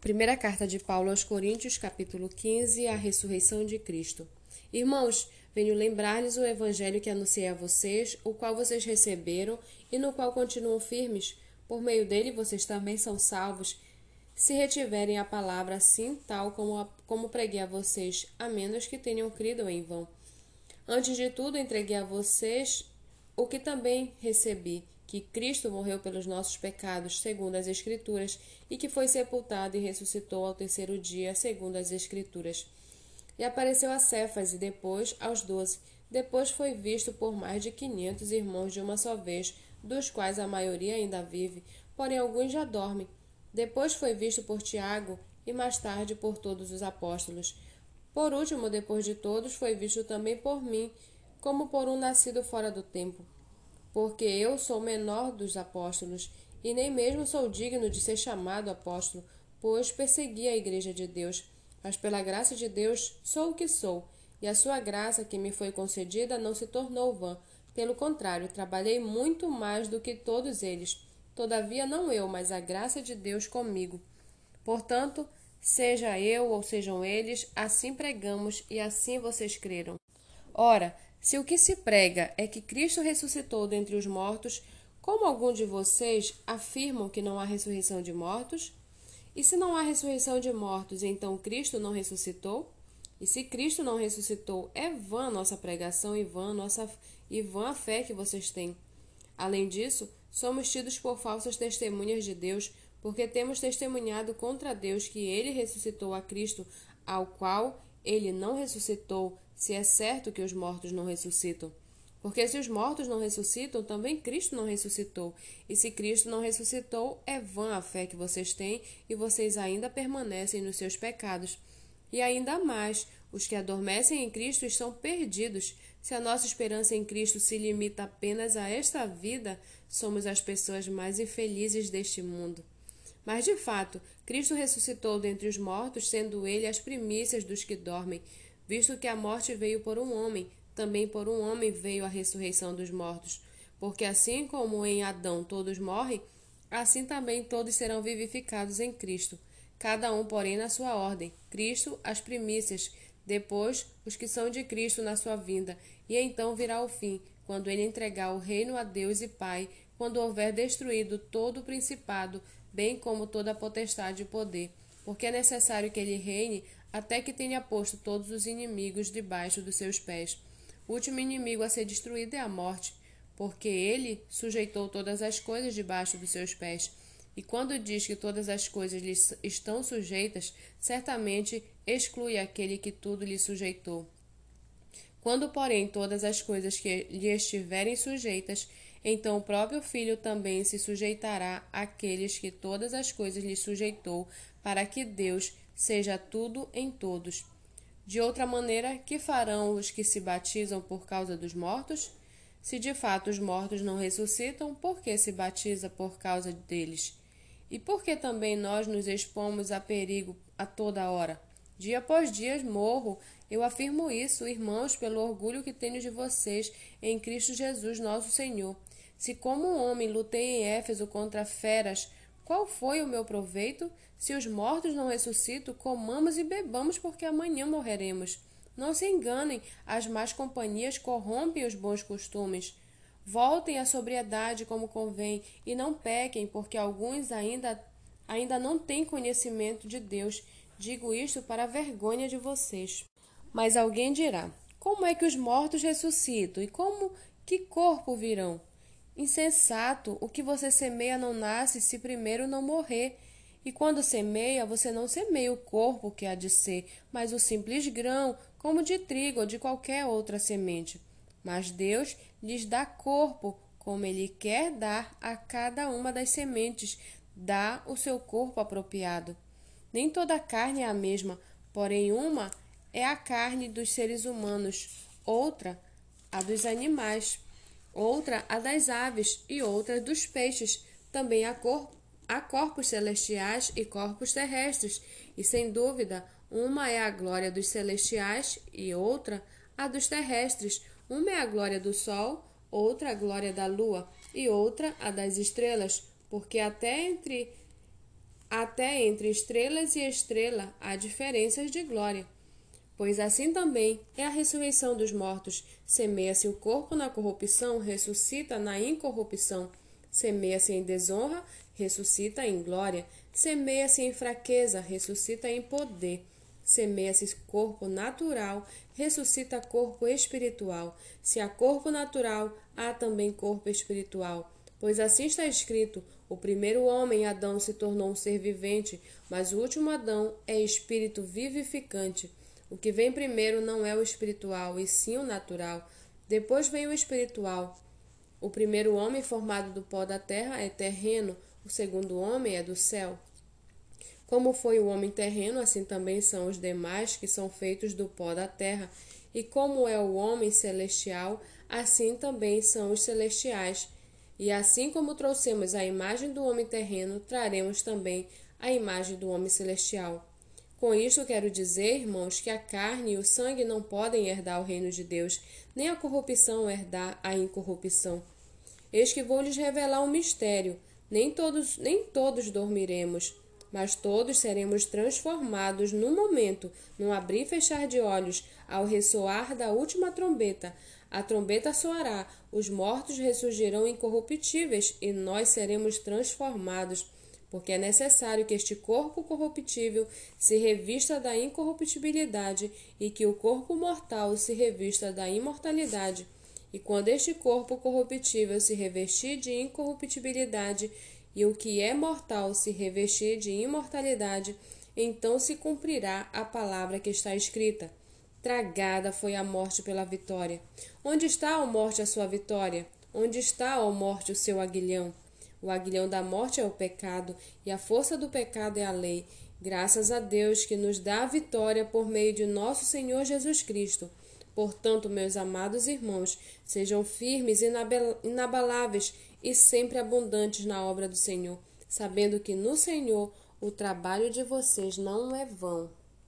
Primeira carta de Paulo aos Coríntios, capítulo 15, a ressurreição de Cristo. Irmãos, venho lembrar-lhes o evangelho que anunciei a vocês, o qual vocês receberam e no qual continuam firmes. Por meio dele vocês também são salvos, se retiverem a palavra assim, tal como, a, como preguei a vocês, a menos que tenham crido em vão. Antes de tudo, entreguei a vocês o que também recebi que Cristo morreu pelos nossos pecados, segundo as Escrituras, e que foi sepultado e ressuscitou ao terceiro dia, segundo as Escrituras. E apareceu a Cefas e depois aos doze. Depois foi visto por mais de quinhentos irmãos de uma só vez, dos quais a maioria ainda vive, porém alguns já dormem. Depois foi visto por Tiago e mais tarde por todos os apóstolos. Por último, depois de todos, foi visto também por mim, como por um nascido fora do tempo porque eu sou menor dos apóstolos, e nem mesmo sou digno de ser chamado apóstolo, pois persegui a igreja de Deus. Mas pela graça de Deus sou o que sou, e a sua graça que me foi concedida não se tornou vã. Pelo contrário, trabalhei muito mais do que todos eles. Todavia, não eu, mas a graça de Deus comigo. Portanto, seja eu ou sejam eles, assim pregamos e assim vocês creram. Ora, se o que se prega é que Cristo ressuscitou dentre os mortos, como algum de vocês afirmam que não há ressurreição de mortos? E se não há ressurreição de mortos, então Cristo não ressuscitou? E se Cristo não ressuscitou, é vã nossa pregação e vã, nossa, e vã a fé que vocês têm. Além disso, somos tidos por falsas testemunhas de Deus, porque temos testemunhado contra Deus que ele ressuscitou a Cristo, ao qual ele não ressuscitou, se é certo que os mortos não ressuscitam. Porque se os mortos não ressuscitam, também Cristo não ressuscitou. E se Cristo não ressuscitou, é vã a fé que vocês têm e vocês ainda permanecem nos seus pecados. E ainda mais, os que adormecem em Cristo estão perdidos. Se a nossa esperança em Cristo se limita apenas a esta vida, somos as pessoas mais infelizes deste mundo. Mas de fato, Cristo ressuscitou dentre os mortos, sendo ele as primícias dos que dormem visto que a morte veio por um homem, também por um homem veio a ressurreição dos mortos. Porque assim como em Adão todos morrem, assim também todos serão vivificados em Cristo, cada um, porém, na sua ordem: Cristo, as primícias, depois os que são de Cristo na sua vinda, e então virá o fim, quando ele entregar o reino a Deus e Pai, quando houver destruído todo o principado, bem como toda a potestade e poder, porque é necessário que ele reine até que tenha posto todos os inimigos debaixo dos seus pés. O último inimigo a ser destruído é a morte, porque ele sujeitou todas as coisas debaixo dos seus pés. E quando diz que todas as coisas lhe estão sujeitas, certamente exclui aquele que tudo lhe sujeitou. Quando, porém, todas as coisas que lhe estiverem sujeitas, então o próprio Filho também se sujeitará àqueles que todas as coisas lhe sujeitou, para que Deus seja tudo em todos. De outra maneira, que farão os que se batizam por causa dos mortos? Se de fato os mortos não ressuscitam, por que se batiza por causa deles? E por que também nós nos expomos a perigo a toda hora? Dia após dia morro, eu afirmo isso, irmãos, pelo orgulho que tenho de vocês em Cristo Jesus, nosso Senhor. Se como um homem lutei em Éfeso contra feras, qual foi o meu proveito? Se os mortos não ressuscitam, comamos e bebamos, porque amanhã morreremos. Não se enganem, as más companhias corrompem os bons costumes. Voltem à sobriedade como convém, e não pequem, porque alguns ainda, ainda não têm conhecimento de Deus. Digo isto para a vergonha de vocês. Mas alguém dirá: Como é que os mortos ressuscitam? E como que corpo virão? Insensato, o que você semeia não nasce se primeiro não morrer. E quando semeia, você não semeia o corpo que há de ser, mas o simples grão, como de trigo ou de qualquer outra semente. Mas Deus lhes dá corpo, como Ele quer dar a cada uma das sementes, dá o seu corpo apropriado. Nem toda carne é a mesma, porém uma é a carne dos seres humanos, outra a dos animais outra a das aves e outra dos peixes. Também há, cor, há corpos celestiais e corpos terrestres, e sem dúvida, uma é a glória dos celestiais e outra a dos terrestres. Uma é a glória do sol, outra a glória da lua e outra a das estrelas, porque até entre até entre estrelas e estrela há diferenças de glória. Pois assim também é a ressurreição dos mortos. Semeia-se o corpo na corrupção, ressuscita na incorrupção. Semeia-se em desonra, ressuscita em glória. Semeia-se em fraqueza, ressuscita em poder. Semeia-se corpo natural, ressuscita corpo espiritual. Se há corpo natural, há também corpo espiritual. Pois assim está escrito: o primeiro homem, Adão, se tornou um ser vivente, mas o último Adão é espírito vivificante. O que vem primeiro não é o espiritual, e sim o natural. Depois vem o espiritual. O primeiro homem formado do pó da terra é terreno, o segundo homem é do céu. Como foi o homem terreno, assim também são os demais que são feitos do pó da terra. E como é o homem celestial, assim também são os celestiais. E assim como trouxemos a imagem do homem terreno, traremos também a imagem do homem celestial. Com isto quero dizer, irmãos, que a carne e o sangue não podem herdar o reino de Deus, nem a corrupção herdar a incorrupção. Eis que vou lhes revelar um mistério: nem todos, nem todos dormiremos, mas todos seremos transformados num momento, num abrir e fechar de olhos, ao ressoar da última trombeta. A trombeta soará, os mortos ressurgirão incorruptíveis e nós seremos transformados porque é necessário que este corpo corruptível se revista da incorruptibilidade e que o corpo mortal se revista da imortalidade. E quando este corpo corruptível se revestir de incorruptibilidade e o que é mortal se revestir de imortalidade, então se cumprirá a palavra que está escrita. Tragada foi a morte pela vitória. Onde está, a morte, a sua vitória? Onde está, a morte, o seu aguilhão? O aguilhão da morte é o pecado, e a força do pecado é a lei. Graças a Deus que nos dá a vitória por meio de nosso Senhor Jesus Cristo. Portanto, meus amados irmãos, sejam firmes e inabaláveis e sempre abundantes na obra do Senhor, sabendo que no Senhor o trabalho de vocês não é vão.